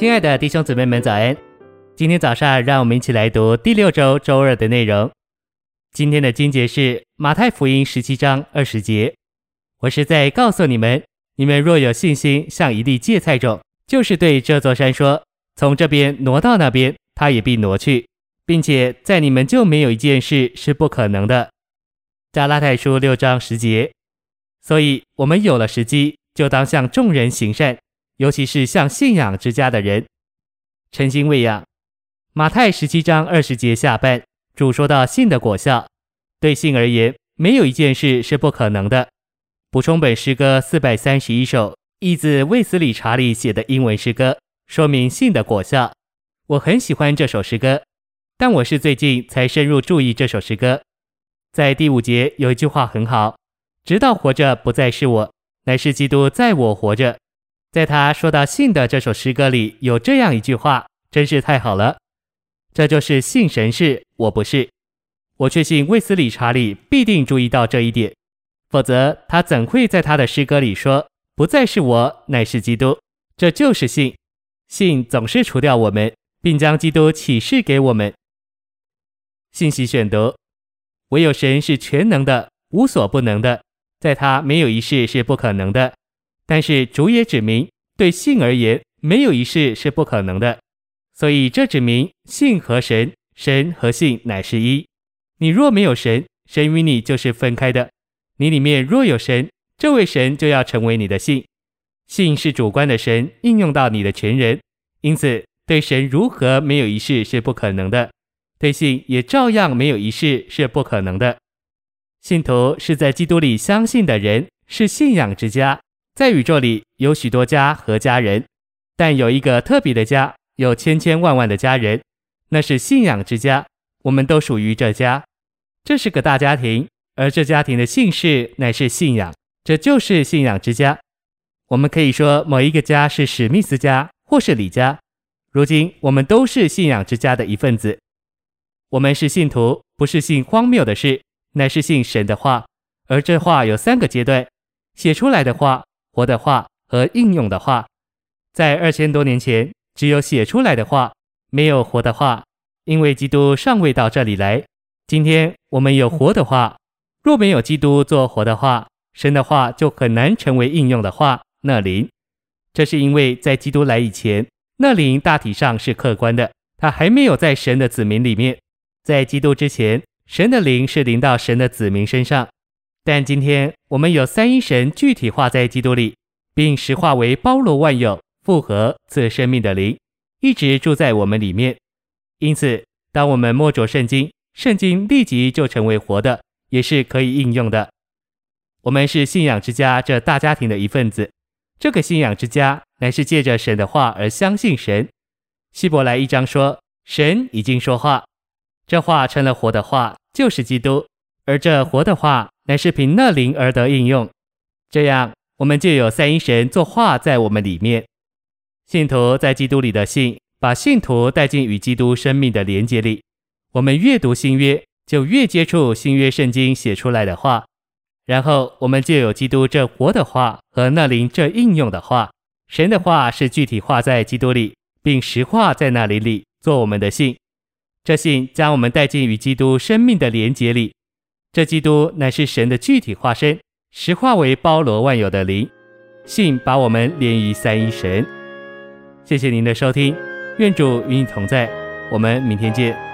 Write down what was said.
亲爱的弟兄姊妹们，早安！今天早上，让我们一起来读第六周周二的内容。今天的经节是马太福音十七章二十节。我是在告诉你们，你们若有信心，像一粒芥菜种，就是对这座山说：“从这边挪到那边”，它也必挪去，并且在你们就没有一件事是不可能的。加拉太书六章十节。所以，我们有了时机，就当向众人行善。尤其是像信仰之家的人，诚心喂养。马太十七章二十节下半，主说到信的果效。对信而言，没有一件事是不可能的。补充本诗歌四百三十一首，译自卫斯理查理写的英文诗歌，说明信的果效。我很喜欢这首诗歌，但我是最近才深入注意这首诗歌。在第五节有一句话很好：直到活着不再是我，乃是基督在我活着。在他说到信的这首诗歌里，有这样一句话，真是太好了。这就是信神是，我不是。我确信卫斯理查理必定注意到这一点，否则他怎会在他的诗歌里说“不再是我，乃是基督”？这就是信。信总是除掉我们，并将基督启示给我们。信息选读：唯有神是全能的，无所不能的，在他没有一事是不可能的。但是主也指明，对信而言，没有一事是不可能的。所以这指明信和神，神和信乃是一。你若没有神，神与你就是分开的；你里面若有神，这位神就要成为你的信。信是主观的神应用到你的全人，因此对神如何没有一事是不可能的，对信也照样没有一事是不可能的。信徒是在基督里相信的人，是信仰之家。在宇宙里有许多家和家人，但有一个特别的家，有千千万万的家人，那是信仰之家。我们都属于这家，这是个大家庭，而这家庭的姓氏乃是信仰，这就是信仰之家。我们可以说某一个家是史密斯家或是李家。如今我们都是信仰之家的一份子。我们是信徒，不是信荒谬的事，乃是信神的话。而这话有三个阶段，写出来的话。活的话和应用的话，在二千多年前，只有写出来的话，没有活的话，因为基督尚未到这里来。今天我们有活的话，若没有基督做活的话，神的话就很难成为应用的话。那灵，这是因为在基督来以前，那灵大体上是客观的，他还没有在神的子民里面。在基督之前，神的灵是临到神的子民身上。但今天我们有三一神具体化在基督里，并实化为包罗万有、复活赐生命的灵，一直住在我们里面。因此，当我们摸着圣经，圣经立即就成为活的，也是可以应用的。我们是信仰之家这大家庭的一份子。这个信仰之家乃是借着神的话而相信神。希伯来一章说，神已经说话，这话成了活的话，就是基督，而这活的话。乃是凭那灵而得应用，这样我们就有三一神作话在我们里面。信徒在基督里的信，把信徒带进与基督生命的连接里。我们越读新约，就越接触新约圣经写出来的话，然后我们就有基督这活的话和那灵这应用的话。神的话是具体化在基督里，并实化在那灵里，做我们的信。这信将我们带进与基督生命的连结里。这基督乃是神的具体化身，实化为包罗万有的灵。信把我们连于三一神。谢谢您的收听，愿主与你同在，我们明天见。